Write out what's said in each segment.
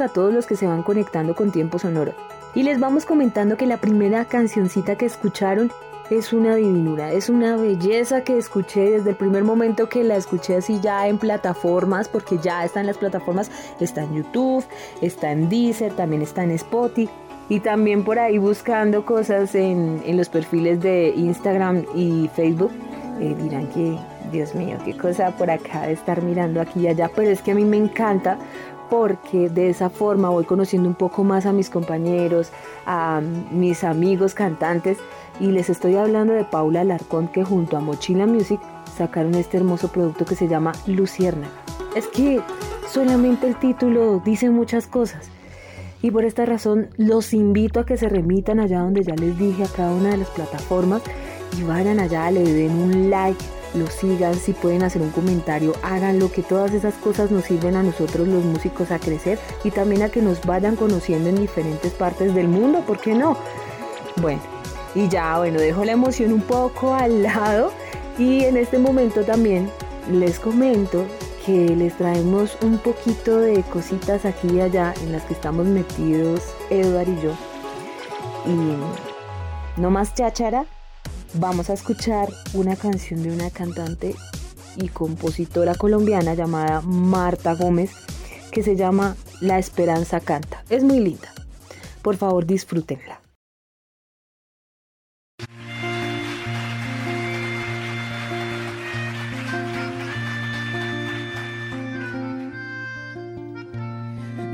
a todos los que se van conectando con Tiempo Sonoro. Y les vamos comentando que la primera cancioncita que escucharon es una divinura, es una belleza que escuché desde el primer momento que la escuché así ya en plataformas, porque ya está en las plataformas, está en YouTube, está en Deezer, también está en Spotify. Y también por ahí buscando cosas en, en los perfiles de Instagram y Facebook. eh, dirán que, Dios mío, qué cosa por acá de estar mirando aquí y allá, pero es que a mí me encanta porque de esa forma voy conociendo un poco más a mis compañeros, a mis amigos cantantes y les estoy hablando de Paula Alarcón que junto a Mochila Music sacaron este hermoso producto que se llama Luciérnaga. Es que solamente el título dice muchas cosas y por esta razón los invito a que se remitan allá donde ya les dije a cada una de las plataformas y vayan allá, le den un like, lo sigan, si pueden hacer un comentario, háganlo, que todas esas cosas nos sirven a nosotros los músicos a crecer y también a que nos vayan conociendo en diferentes partes del mundo, ¿por qué no? Bueno, y ya, bueno, dejo la emoción un poco al lado y en este momento también les comento que les traemos un poquito de cositas aquí y allá en las que estamos metidos Eduard y yo. Y no más cháchara, vamos a escuchar una canción de una cantante y compositora colombiana llamada Marta Gómez que se llama La Esperanza Canta. Es muy linda. Por favor, disfrútenla.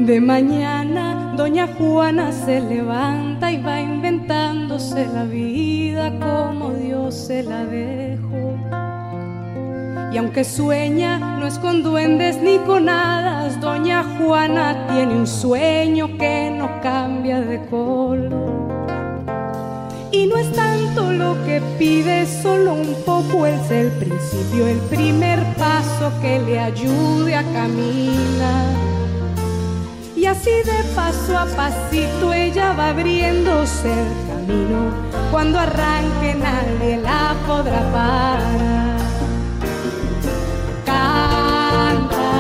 De mañana doña Juana se levanta y va inventándose la vida como Dios se la dejó. Y aunque sueña, no es con duendes ni con hadas, doña Juana tiene un sueño que no cambia de color. Y no es tanto lo que pide, solo un poco es el principio, el primer paso que le ayude a caminar. Y así de paso a pasito ella va abriéndose el camino. Cuando arranque nadie la podrá parar. Canta,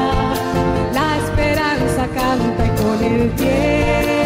la esperanza canta y con el tiempo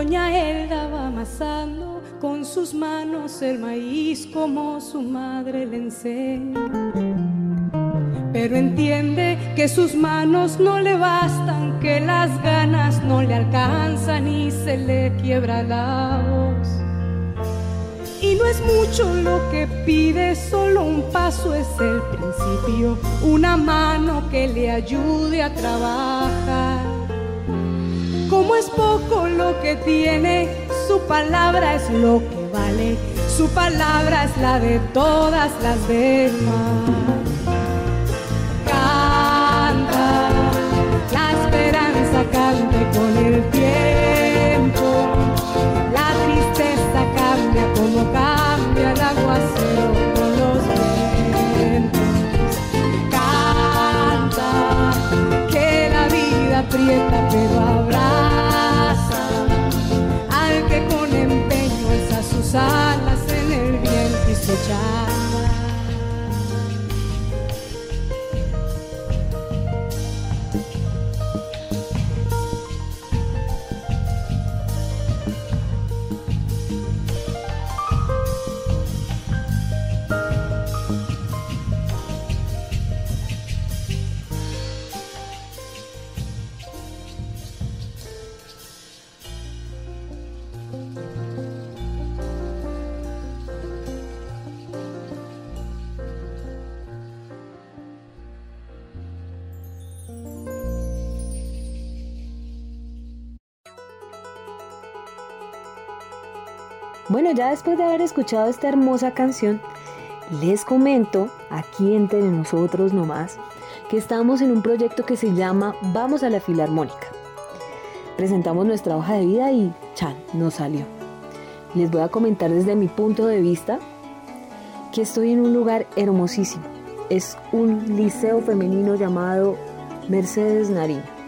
doña Elda va amasando con sus manos el maíz como su madre le enseña. Pero entiende que sus manos no le bastan, que las ganas no le alcanzan y se le quiebra la voz. Y no es mucho lo que pide, solo un paso es el principio, una mano que le ayude a trabajar. Es poco lo que tiene, su palabra es lo que vale, su palabra es la de todas las demás. Viento Bueno, ya después de haber escuchado esta hermosa canción, les comento, aquí entre nosotros nomás, que estamos en un proyecto que se llama Vamos a la Filarmónica. Presentamos nuestra hoja de vida y chan, nos salió. Les voy a comentar desde mi punto de vista que estoy en un lugar hermosísimo. Es un liceo femenino llamado Mercedes Nariño.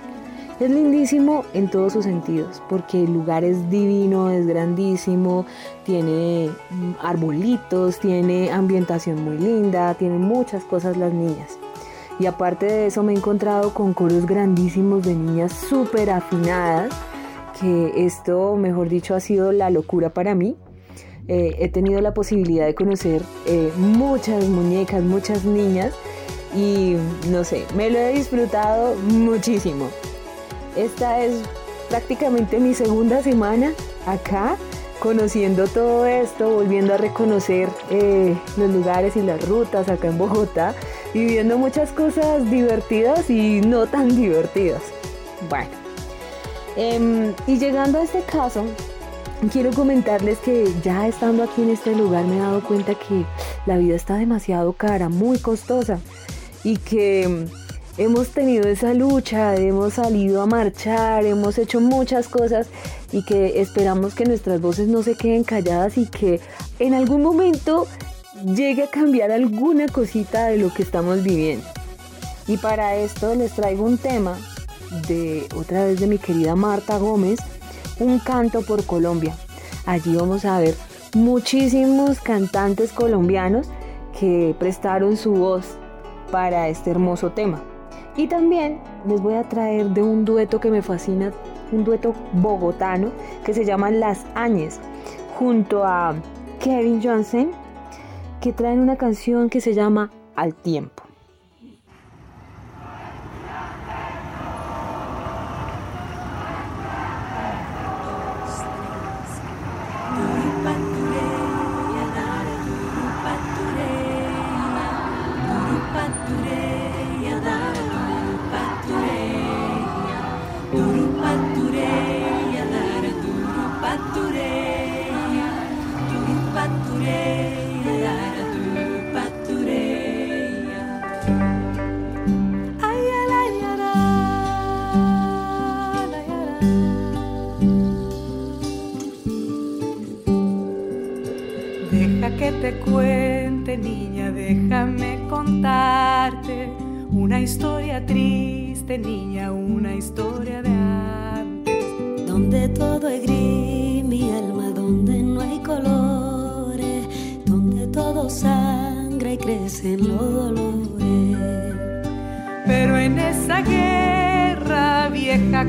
Es lindísimo en todos sus sentidos, porque el lugar es divino, es grandísimo, tiene mm, arbolitos, tiene ambientación muy linda, tiene muchas cosas las niñas. Y aparte de eso me he encontrado con coros grandísimos de niñas súper afinadas, que esto, mejor dicho, ha sido la locura para mí. Eh, he tenido la posibilidad de conocer eh, muchas muñecas, muchas niñas y no sé, me lo he disfrutado muchísimo. Esta es prácticamente mi segunda semana acá, conociendo todo esto, volviendo a reconocer eh, los lugares y las rutas acá en Bogotá y viendo muchas cosas divertidas y no tan divertidas. Bueno, em, y llegando a este caso, quiero comentarles que ya estando aquí en este lugar me he dado cuenta que la vida está demasiado cara, muy costosa y que hemos tenido esa lucha, hemos salido a marchar, hemos hecho muchas cosas y que esperamos que nuestras voces no se queden calladas y que en algún momento llegue a cambiar alguna cosita de lo que estamos viviendo. Y para esto les traigo un tema de otra vez de mi querida Marta Gómez, un canto por Colombia. Allí vamos a ver muchísimos cantantes colombianos que prestaron su voz para este hermoso tema. Y también les voy a traer de un dueto que me fascina, un dueto bogotano que se llama Las Añes, junto a Kevin Johnson, que traen una canción que se llama Al Tiempo.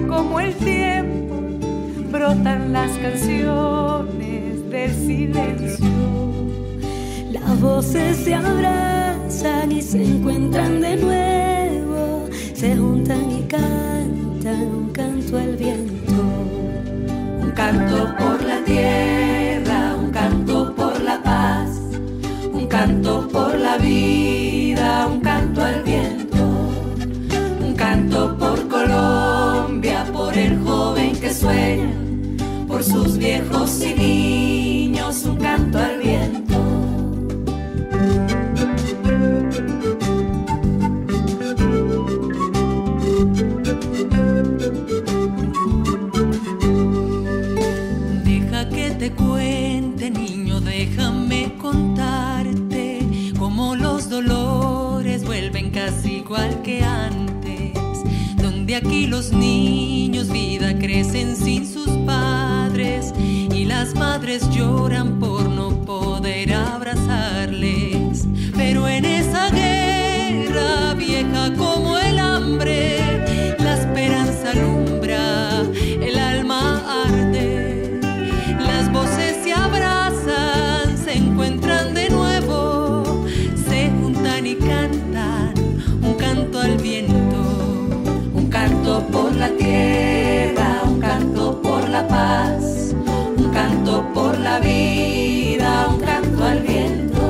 Como el tiempo, brotan las canciones silencio. Las voces se abrazan y se encuentran de nuevo, se juntan y cantan un canto al viento. Un canto por la tierra, un canto por la paz, un canto por la vida, sus viejos y niños un canto al viento. Deja que te cuente, niño, déjame contarte cómo los dolores vuelven casi igual que antes, donde aquí los niños vida crecen sin las madres lloran por no poder abrazarles. Vida, un canto al viento,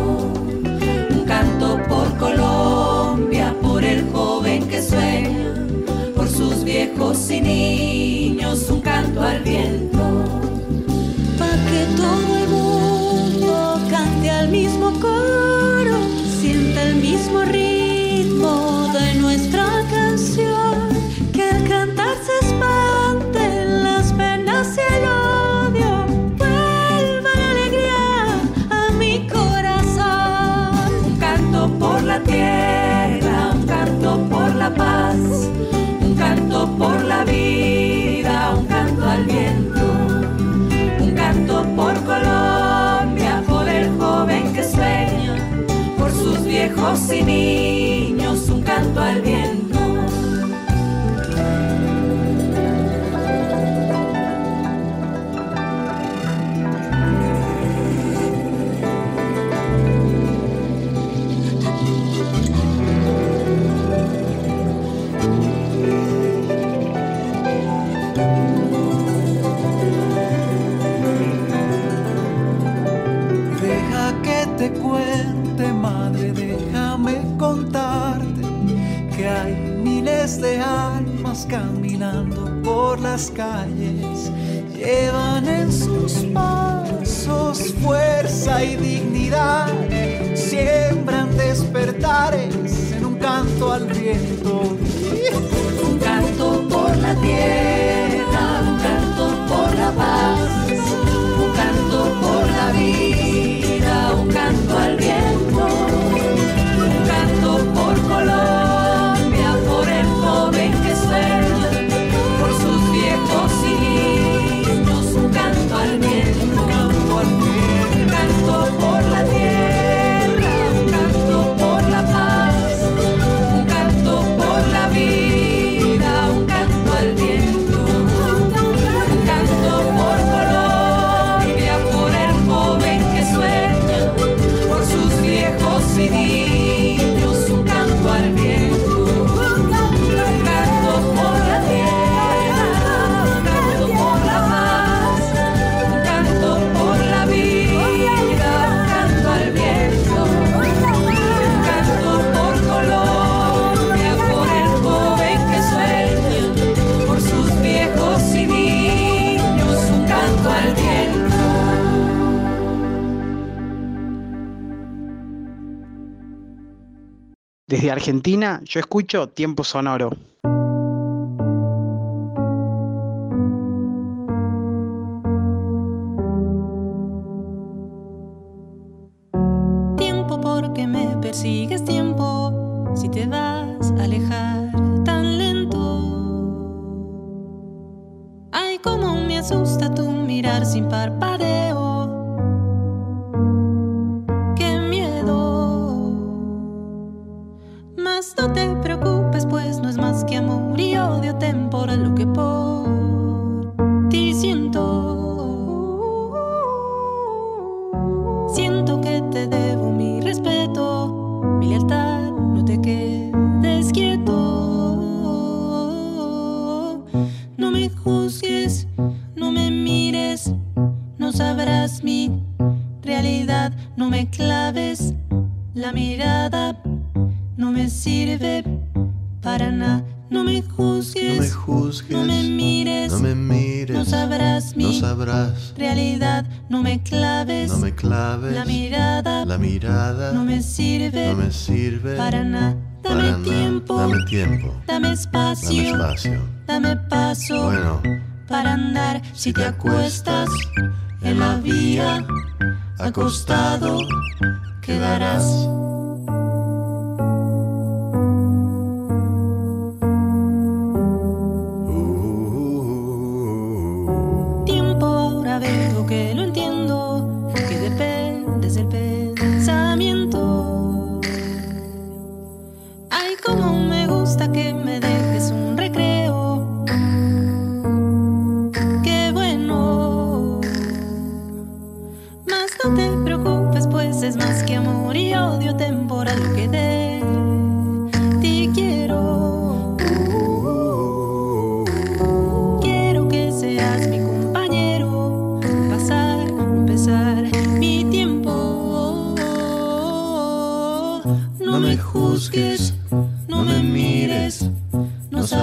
un canto por Colombia, por el joven que sueña, por sus viejos y niños, un canto al viento. Pa' que todo el mundo cante al mismo coro, sienta el mismo ritmo de nuestra un canto por la vida, un canto al viento, un canto por Colombia, por el joven que sueña, por sus viejos y niños, un canto al viento. Las calles. Llevan en sus pasos fuerza y dignidad. Siembran despertares en un canto al viento. Un canto por la tierra, Argentina yo escucho Tiempo Sonoro. No me juzgues, no me juzgues, no me mires, no me mires, no sabrás mi no sabrás realidad, no me claves, no me claves la mirada, la mirada no me sirve, no me sirve para nada. Dame para tiempo, dame tiempo, dame espacio, dame espacio. dame paso Bueno, para andar. Si te acuestas en la vía, acostado quedarás.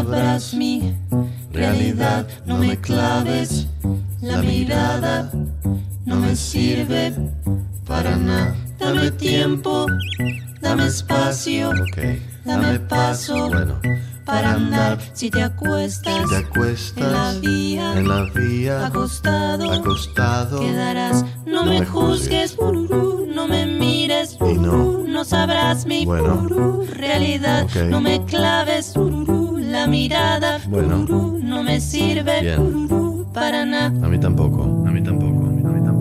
Sabrás mi realidad, no me claves la mirada, no me sirve para nada. Dame tiempo, dame espacio, dame paso bueno, para andar. Si te acuestas te acuestas en la vía, en la vía, acostado, acostado, quedarás. No, me juzgues, no me mires, no. no sabrás mi Bueno. realidad. No me claves, la mirada, Bueno. no me sirve, Bien. para nada. a mí tampoco, a mí tampoco, a mí, a mí tampoco,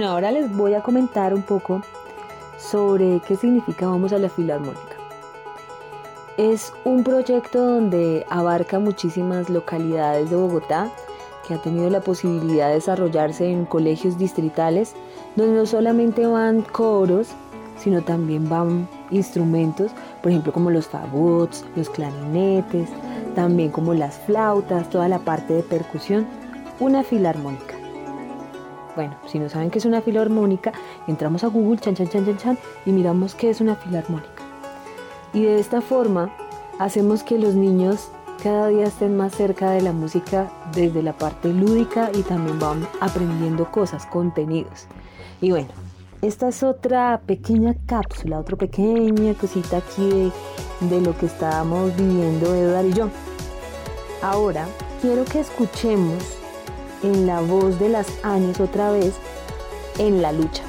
Bueno, ahora les voy a comentar un poco sobre qué significa Vamos a la Filarmónica. Es un proyecto donde abarca muchísimas localidades de Bogotá que ha tenido la posibilidad de desarrollarse en colegios distritales donde no solamente van coros, sino también van instrumentos, por ejemplo como los fagots, los clarinetes, también como las flautas, toda la parte de percusión, una filarmónica. Bueno, si no saben qué es una filarmónica, entramos a Google, chan, chan, chan, chan, chan, y miramos qué es una filarmónica. Y de esta forma hacemos que los niños cada día estén más cerca de la música desde la parte lúdica y también van aprendiendo cosas, contenidos. Y bueno, esta es otra pequeña cápsula, otra pequeña cosita aquí de, de lo que estábamos viviendo Edgar y yo. Ahora quiero que escuchemos en la voz de las años otra vez en la lucha.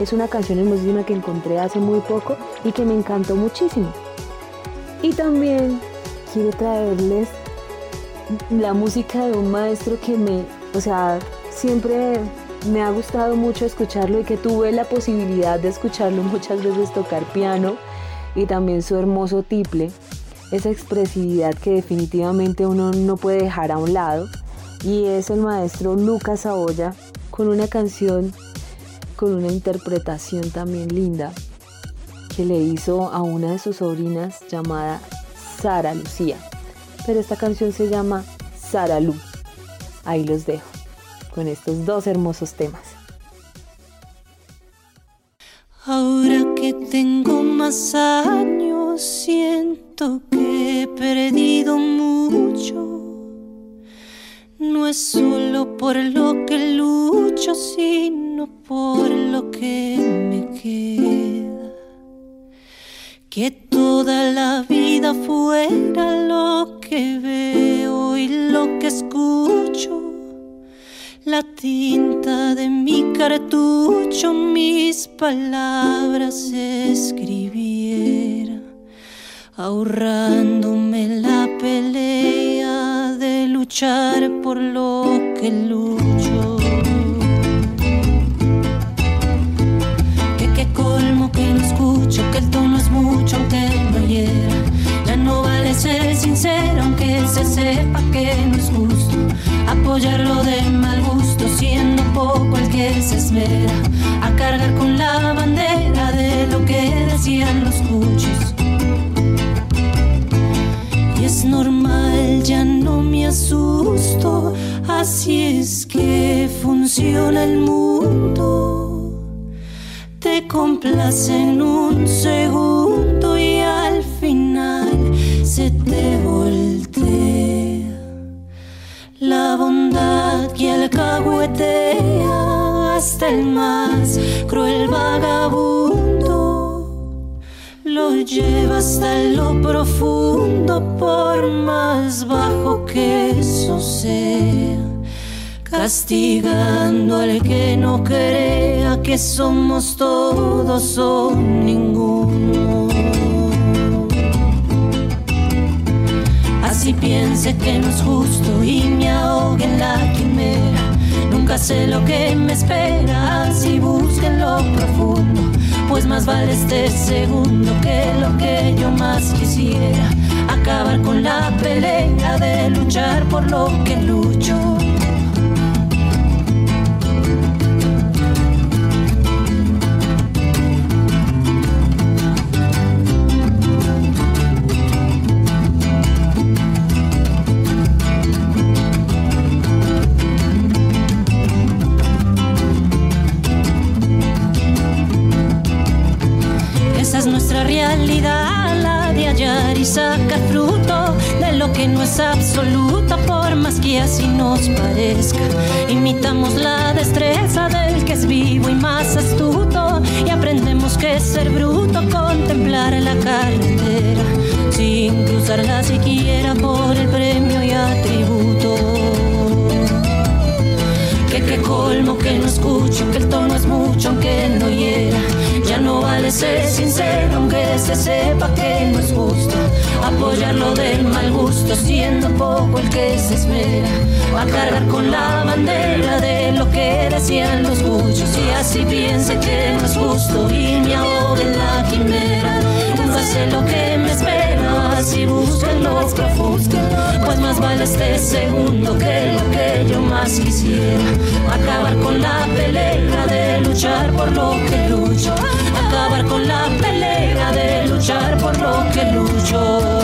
Es una canción hermosísima que encontré hace muy poco y que me encantó muchísimo. Y también quiero traerles la música de un maestro que me, o sea, siempre me ha gustado mucho escucharlo y que tuve la posibilidad de escucharlo muchas veces tocar piano y también su hermoso tiple, esa expresividad que definitivamente uno no puede dejar a un lado y es el maestro Lucas Saboya con una canción con una interpretación también linda que le hizo a una de sus sobrinas llamada Sara Lucía. Pero esta canción se llama Sara Lu. Ahí los dejo con estos dos hermosos temas. Ahora que tengo más años, siento que he perdido mucho. No es solo por lo que lucho, sino por lo que me queda. Que toda la vida fuera lo que veo y lo que escucho. la tinta de mi cartucho mis palabras escribiera, ahorrándome la pelea luchar por lo que lucho. Que qué colmo que no escucho, que el tono es mucho aunque no hiera. Ya no vale ser sincero aunque se sepa que no es justo apoyarlo de mal gusto, siendo poco el que se esmera a cargar con la bandera de lo que decían los cuchos. Asusto, así es que funciona el mundo. Te complace en un segundo y al final se te voltea la bondad que alcahuetea hasta el más cruel vagabundo. Lleva hasta lo profundo por más bajo que eso sea. Castigando al que no crea que somos todos o ninguno. Si piense que no es justo y me ahogue en la quimera. Nunca sé lo que me espera, así busquen lo profundo. Pues más vale este segundo que lo que yo más quisiera. Acabar con la pelea de luchar por lo que lucho. Y sacar fruto de lo que no es absoluto, por más que así nos parezca. Imitamos la destreza del que es vivo y más astuto, y aprendemos que ser bruto, contemplar la carretera, sin cruzarla siquiera por el premio y atributo. Sepa que no es justo apoyarlo del mal gusto siendo poco el que se espera a cargar con la bandera de lo que decían los muchos y así piense que no es justo y me ahogue en la quimera. Nunca sé lo que me espera así búsquenlo pues más vale este segundo que lo que yo más quisiera. Acabar con la pelea de luchar por lo que lucho acabar con la pelea de luchar por lo que lucho.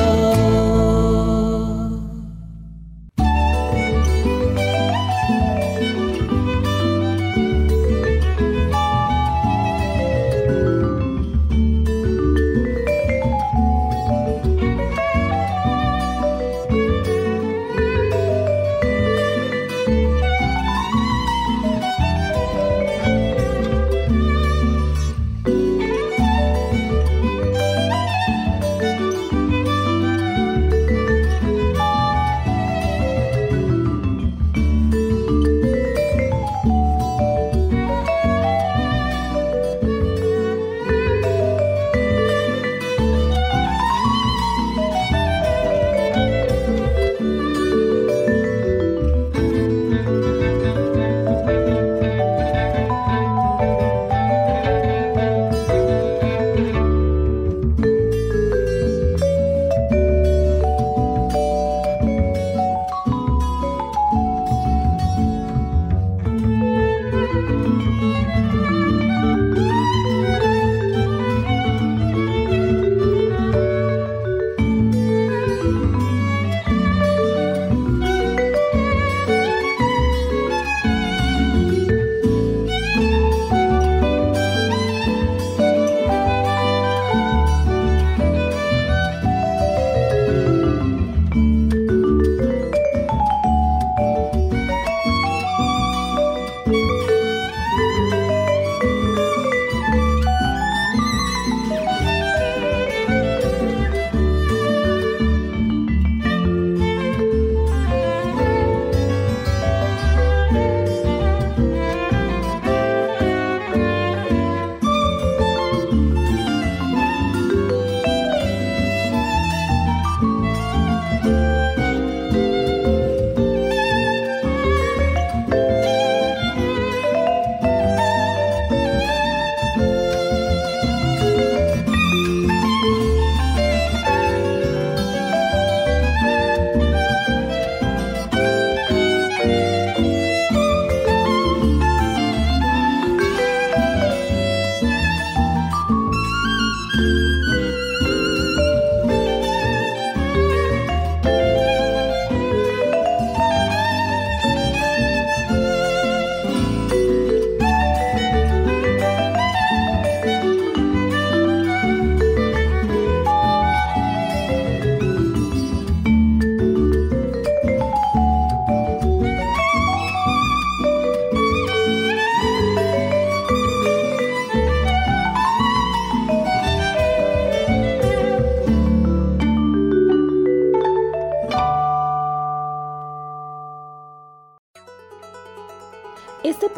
Música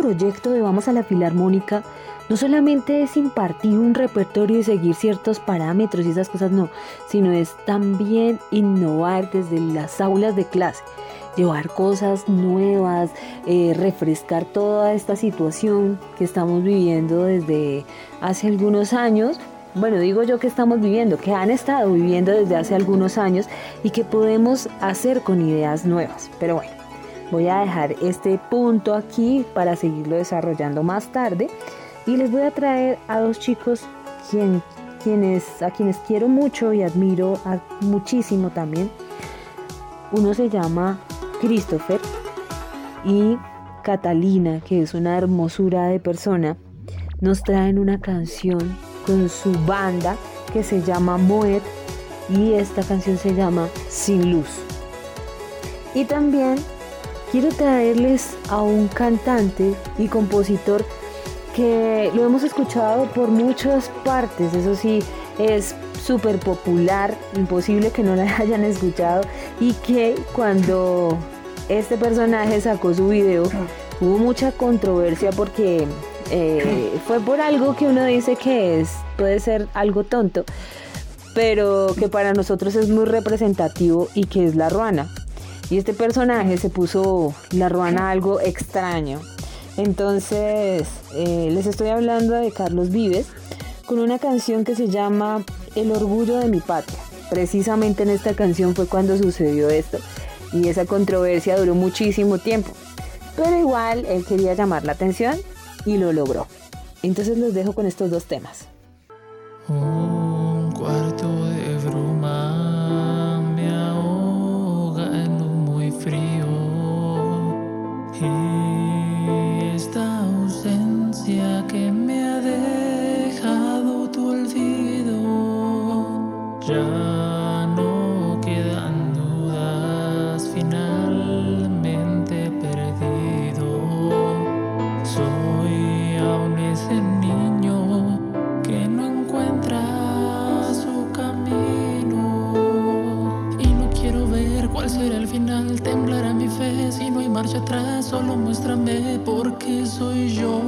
proyecto de Vamos a la Filarmónica no solamente es impartir un repertorio y seguir ciertos parámetros y esas cosas, no, sino es también innovar desde las aulas de clase, llevar cosas nuevas, eh, refrescar toda esta situación que estamos viviendo desde hace algunos años. Bueno, digo yo que estamos viviendo, que han estado viviendo desde hace algunos años y que podemos hacer con ideas nuevas. Pero bueno, voy a dejar este punto aquí para seguirlo desarrollando más tarde y les voy a traer a dos chicos quienes, a quienes quiero mucho y admiro muchísimo también. Uno se llama Christopher y Catalina, que es una hermosura de persona, nos traen una canción con su banda que se llama Moet y esta canción se llama Sin Luz. Y también quiero traerles a un cantante y compositor que lo hemos escuchado por muchas partes, eso sí, es súper popular, imposible que no la hayan escuchado y que cuando este personaje sacó su video hubo mucha controversia porque eh, fue por algo que uno dice que es, puede ser algo tonto, pero que para nosotros es muy representativo y que es la ruana. Y este personaje se puso la ruana algo extraño. Entonces, eh, les estoy hablando de Carlos Vives con una canción que se llama El orgullo de mi patria. Precisamente en esta canción fue cuando sucedió esto y esa controversia duró muchísimo tiempo. Pero igual él quería llamar la atención y lo logró. Entonces los dejo con estos dos temas. Un muéstrame por qué soy yo.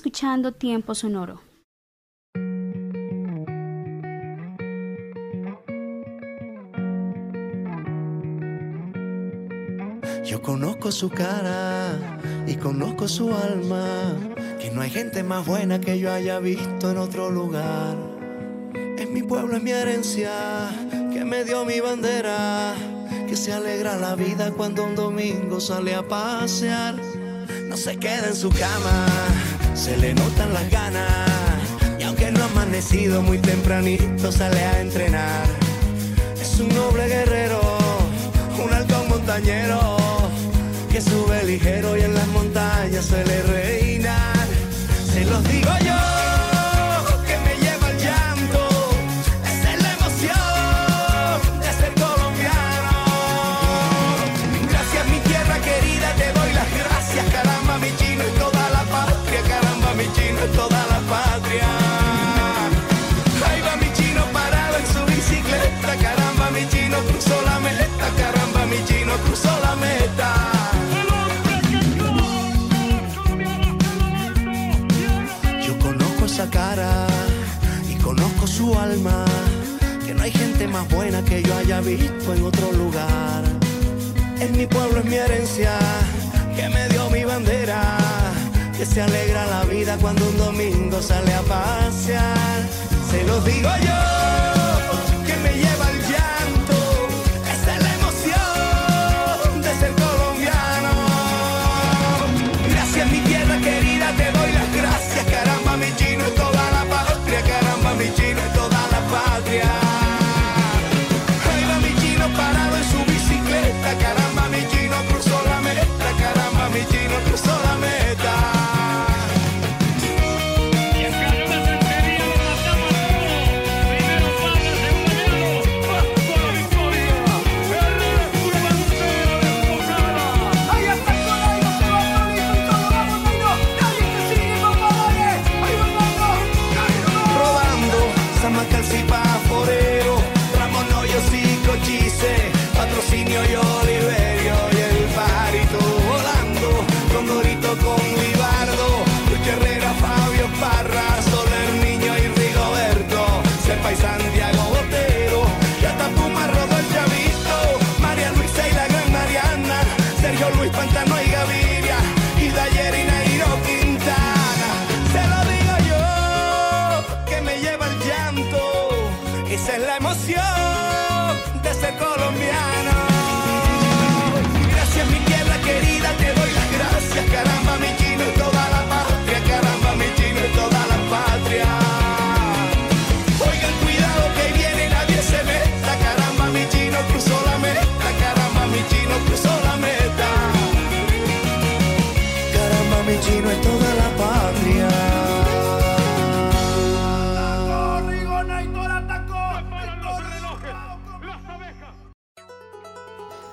escuchando Tiempo Sonoro. Yo conozco su cara y conozco su alma, que no hay gente más buena que yo haya visto en otro lugar. Es mi pueblo, es mi herencia, que me dio mi bandera, que se alegra la vida cuando un domingo sale a pasear, no se queda en su cama se le notan las ganas, y aunque no ha amanecido muy tempranito, sale a entrenar. Es un noble guerrero, un halcón montañero, que sube ligero y en las montañas suele reinar. Se los digo cruzó la meta, caramba mi chino cruzó la meta. Yo conozco esa cara y conozco su alma, que no hay gente más buena que yo haya visto en otro lugar. En mi pueblo es mi herencia, que me dio mi bandera, que se alegra la vida cuando un domingo sale a pasear. Se los digo yo, que me lleva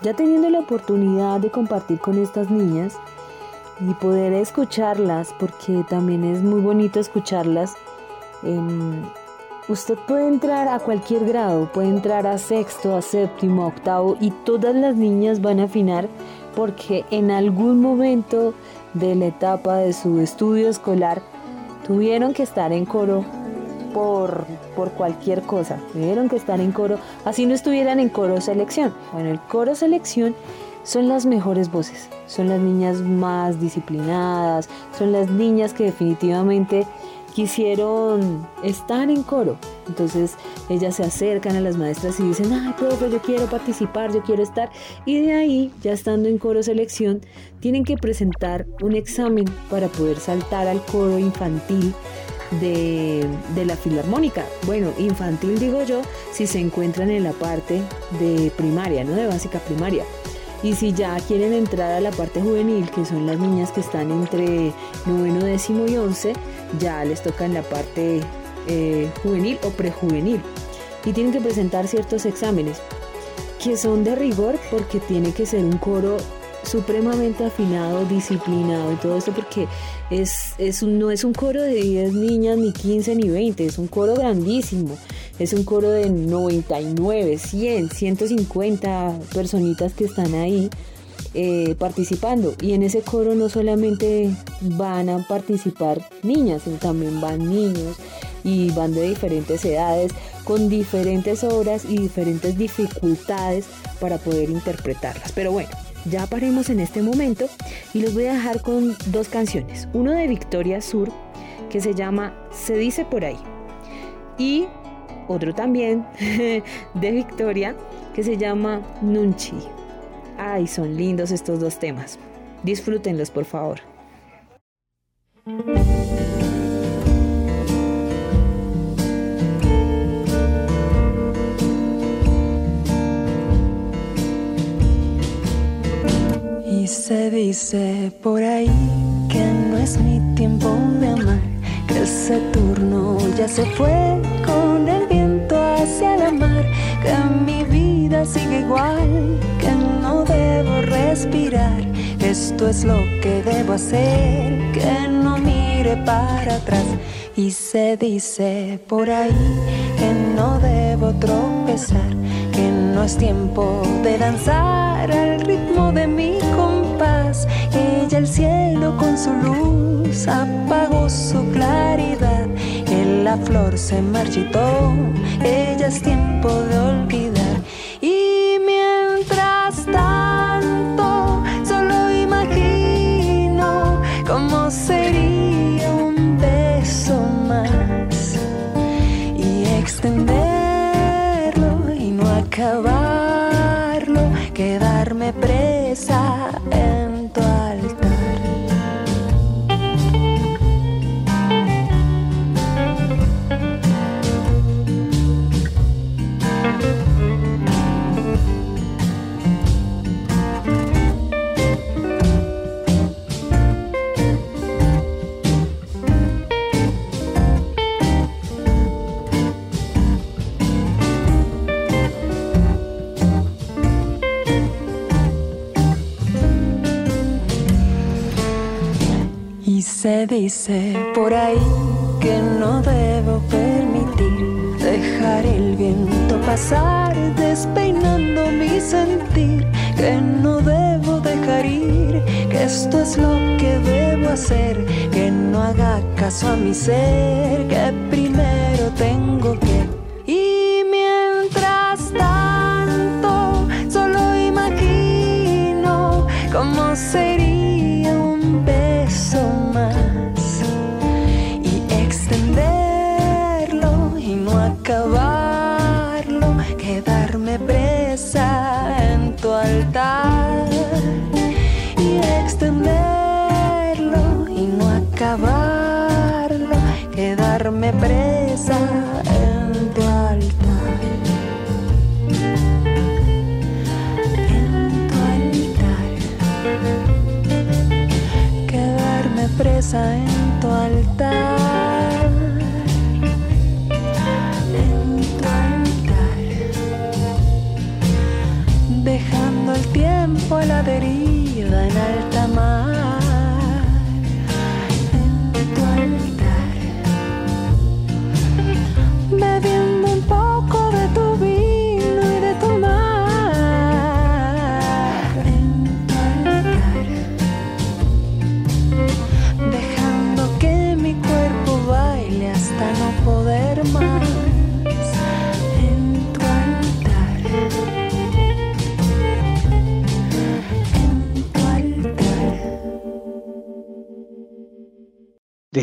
Ya teniendo la oportunidad de compartir con estas niñas y poder escucharlas, porque también es muy bonito escucharlas, em, usted puede entrar a cualquier grado, puede entrar a sexto, a séptimo, a octavo y todas las niñas van a afinar porque en algún momento de la etapa de su estudio escolar tuvieron que estar en coro por, por cualquier cosa. Tuvieron que estar en coro, así no estuvieran en coro selección. Bueno, el coro selección son las mejores voces, son las niñas más disciplinadas, son las niñas que definitivamente quisieron estar en coro. Entonces ellas se acercan a las maestras y dicen, ay, profe, yo quiero participar, yo quiero estar. Y de ahí, ya estando en coro selección, tienen que presentar un examen para poder saltar al coro infantil de, de, la filarmónica. Bueno, infantil digo yo, si se encuentran en la parte de primaria, ¿no? De básica primaria. Y si ya quieren entrar a la parte juvenil, que son las niñas que están entre noveno, décimo y once, ya les toca en la parte eh, juvenil o prejuvenil. Y tienen que presentar ciertos exámenes que son de rigor porque tiene que ser un coro supremamente afinado, disciplinado y todo esto porque es, es un, no es un coro de 10 niñas, ni 15, ni 20, es un coro grandísimo, es un coro de 99, 100, 150 personitas que están ahí eh, participando y en ese coro no solamente van a participar niñas, sino también van niños y van de diferentes edades, con diferentes obras y diferentes dificultades para poder interpretarlas. Pero bueno, ya paremos en este momento y los voy a dejar con dos canciones. Uno de Victoria Sur que se llama Se dice por ahí y otro también de Victoria que se llama Nunchi. Ay, son lindos estos dos temas. Disfrútenlos, por favor. Y se dice por ahí que no es mi tiempo de amar, que ese turno ya se fue con el viento hacia la mar, que mi vida sigue igual, que no debo respirar, esto es lo que debo hacer, que no mire para atrás. Y se dice por ahí que no debo tropezar, que no es tiempo de danzar al ritmo de mi Ella el cielo con su luz apagó su claridad, que la flor se marchitó, ella es tiempo de olvidar. Se dice por ahí que no debo permitir dejar el viento pasar despeinando mi sentir, que no debo dejar ir, que esto es lo que debo hacer, que no haga caso a mi ser, que primero tengo que... Y mientras tanto, solo imagino cómo sería quedarme presa en tu altar. En tu altar quedarme presa en tu altar.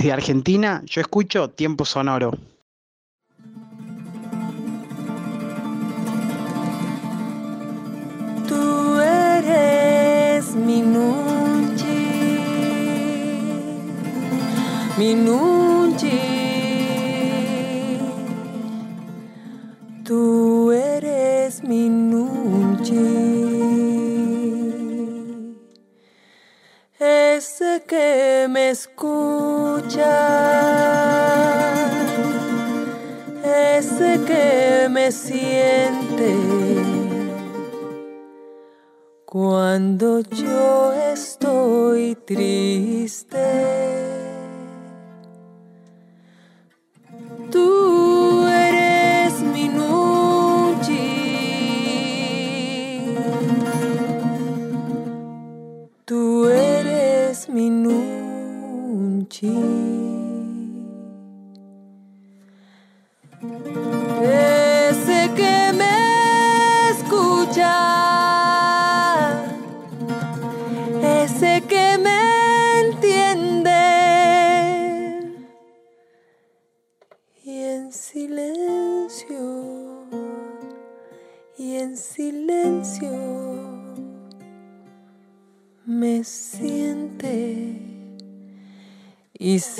Desde Argentina, yo escucho Tiempo Sonoro. Tú eres mi Nunchi, mi Nunchi. Tú eres mi Nunchi. Ese que me escucha, ese que me siente cuando yo estoy triste.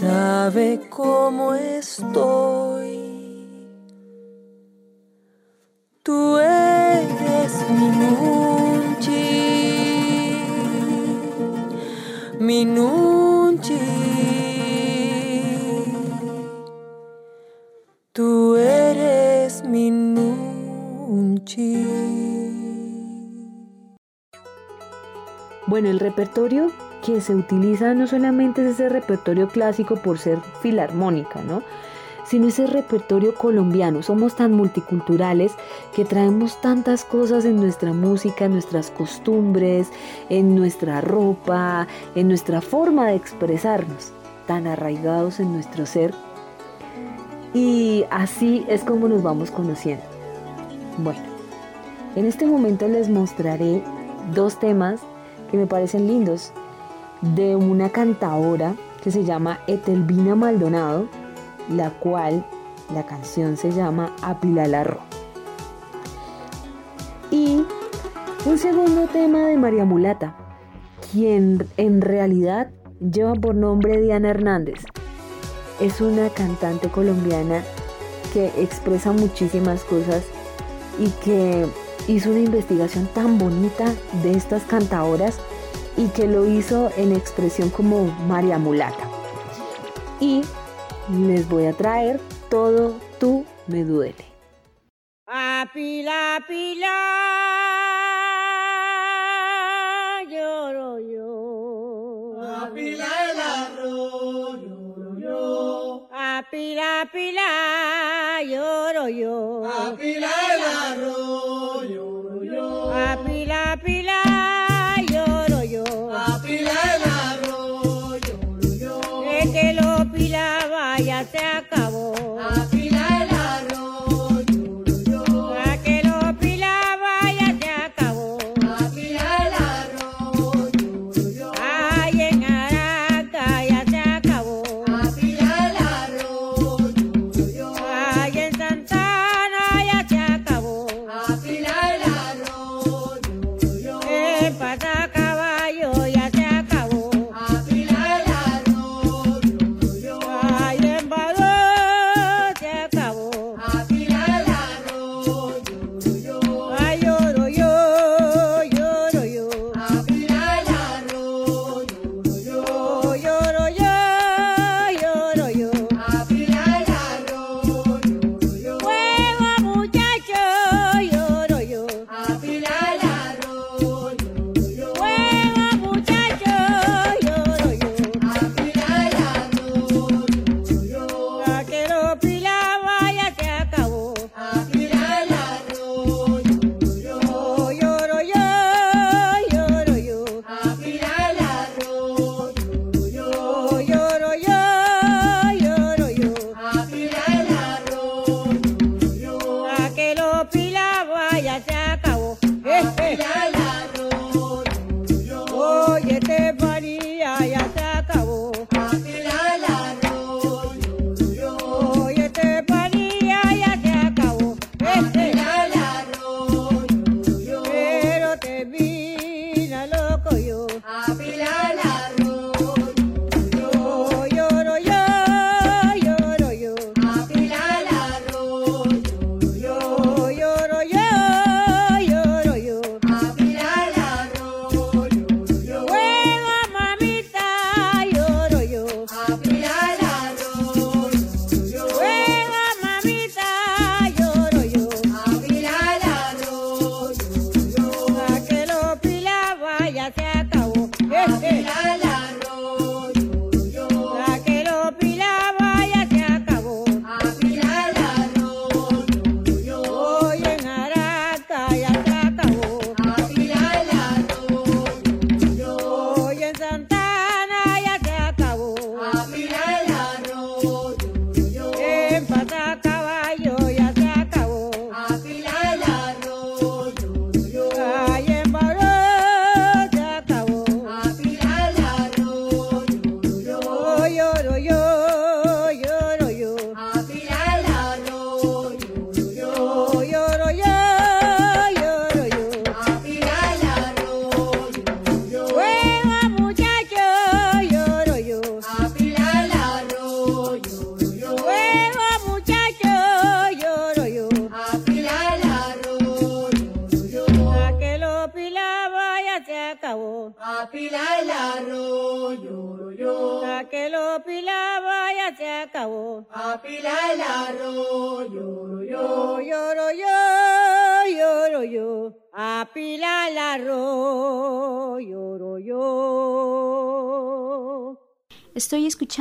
Sabe cómo estoy. Tú eres mi nunchi, mi nunchi. Tú eres mi nunchi. Bueno, el repertorio que se utiliza no solamente es ese repertorio clásico por ser filarmónica, ¿no? sino ese repertorio colombiano. Somos tan multiculturales que traemos tantas cosas en nuestra música, en nuestras costumbres, en nuestra ropa, en nuestra forma de expresarnos, tan arraigados en nuestro ser. Y así es como nos vamos conociendo. Bueno, en este momento les mostraré dos temas que me parecen lindos de una cantadora que se llama Etelvina Maldonado la cual la canción se llama Apilalarro. Y un segundo tema de María Mulata, quien en realidad lleva por nombre Diana Hernández. Es una cantante colombiana que expresa muchísimas cosas y que hizo una investigación tan bonita de estas cantadoras y que lo hizo en expresión como María Mulata. Y les voy a traer todo tú me duele. A pila, pila, lloro yo. A pila el arroz, lloro yo. A pila, pila, lloro yo. A pila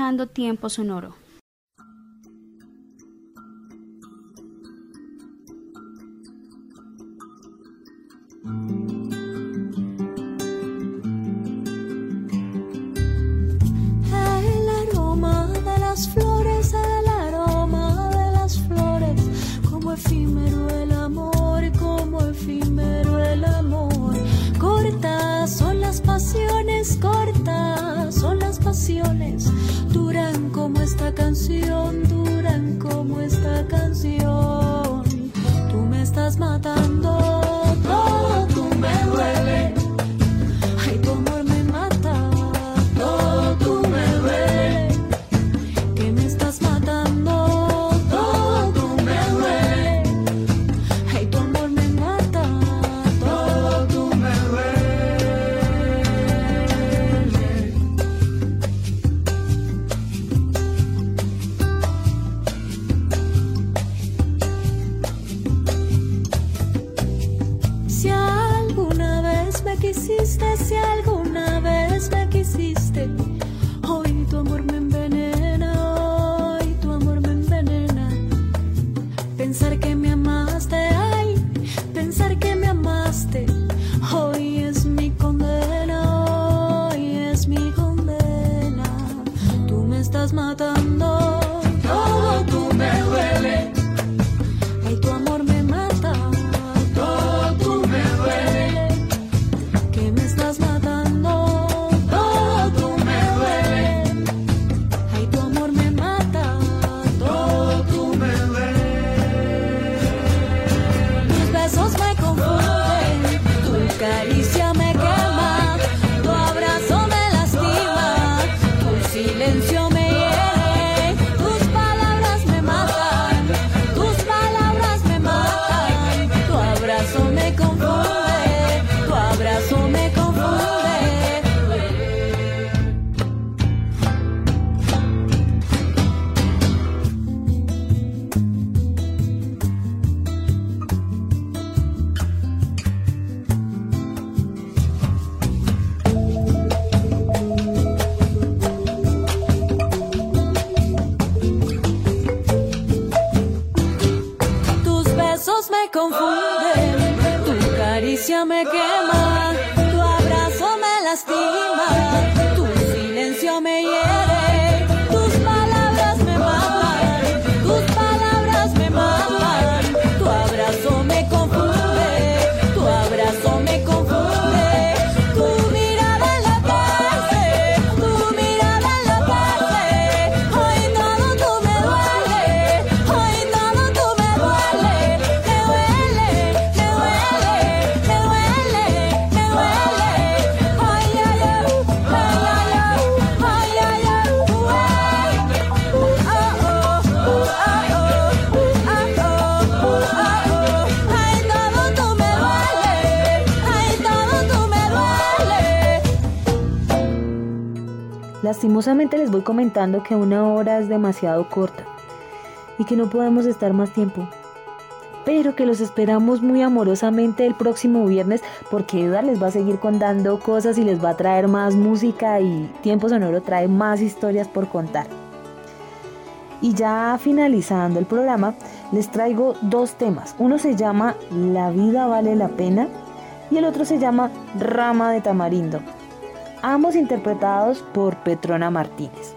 Tiempo Sonoro. El aroma de las flores, el aroma de las flores, como efímero el amor, como efímero el amor. Cortas son cortas son las pasiones, duran como esta canción, duran como esta canción. Tú me estás matando, tú me duele. Me confunden, tu caricia me quema, Lastimosamente les voy comentando que una hora es demasiado corta y que no podemos estar más tiempo. Pero que los esperamos muy amorosamente el próximo viernes porque Eda les va a seguir contando cosas y les va a traer más música y Tiempo Sonoro trae más historias por contar. Y ya finalizando el programa, les traigo dos temas. Uno se llama La vida vale la pena y el otro se llama Rama de Tamarindo ambos interpretados por Petrona Martínez,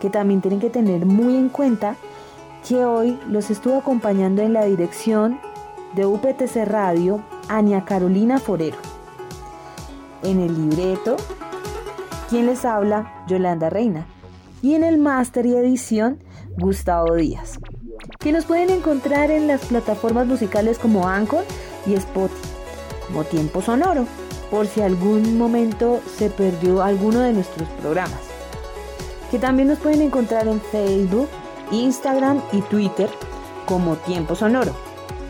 que también tienen que tener muy en cuenta que hoy los estuvo acompañando en la dirección de UPTC Radio Ania Carolina Forero. En el libreto, quien les habla, Yolanda Reina. Y en el máster y edición, Gustavo Díaz. Que nos pueden encontrar en las plataformas musicales como Anchor y Spotify, como Tiempo Sonoro por si algún momento se perdió alguno de nuestros programas. Que también nos pueden encontrar en Facebook, Instagram y Twitter como Tiempo Sonoro.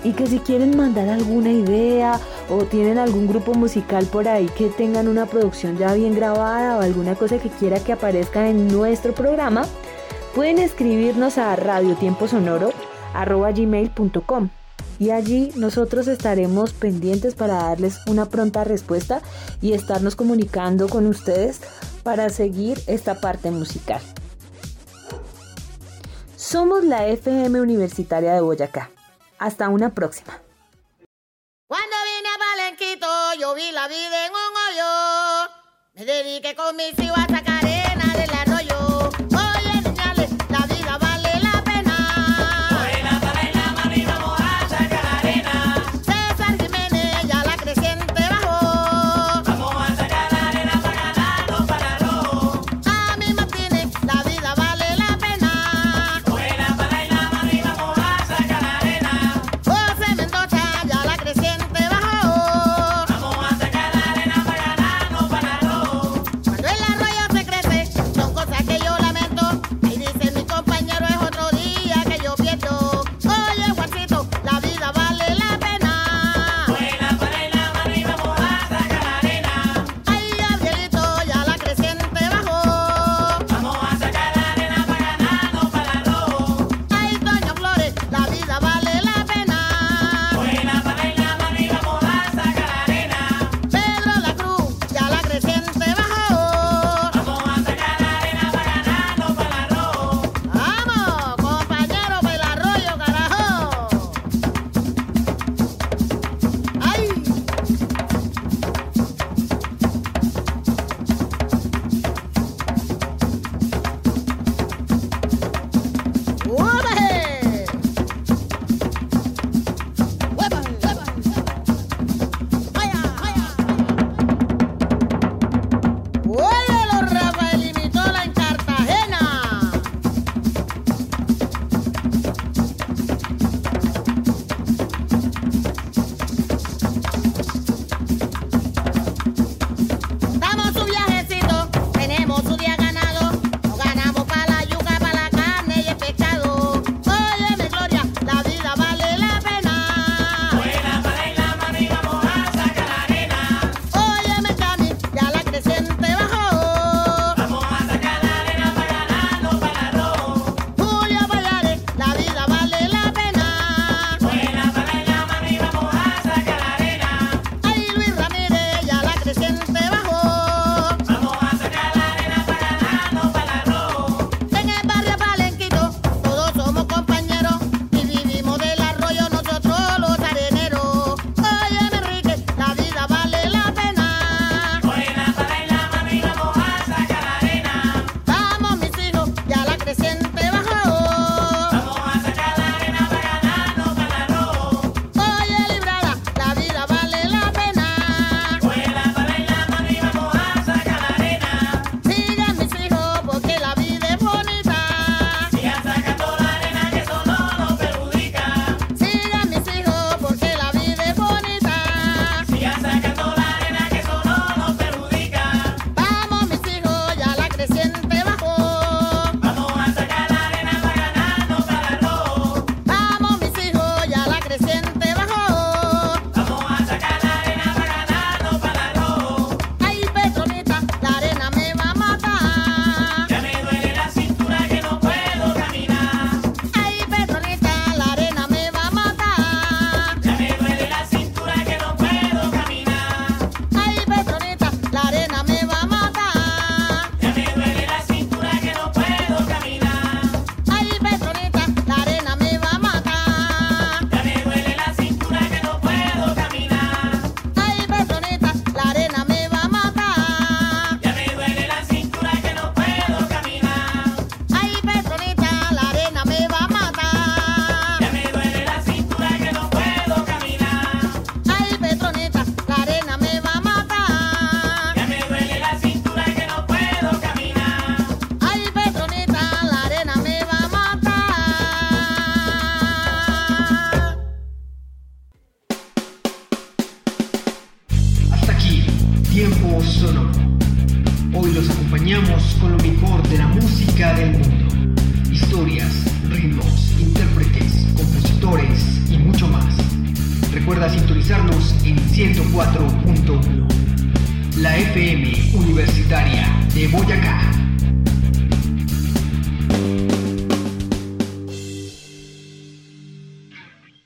Y que si quieren mandar alguna idea o tienen algún grupo musical por ahí que tengan una producción ya bien grabada o alguna cosa que quiera que aparezca en nuestro programa, pueden escribirnos a radiotiemposonoro.com y allí nosotros estaremos pendientes para darles una pronta respuesta y estarnos comunicando con ustedes para seguir esta parte musical. Somos la FM Universitaria de Boyacá. Hasta una próxima. Cuando vine a Palenquito, yo vi la vida en un hoyo. Me dediqué con mis hijos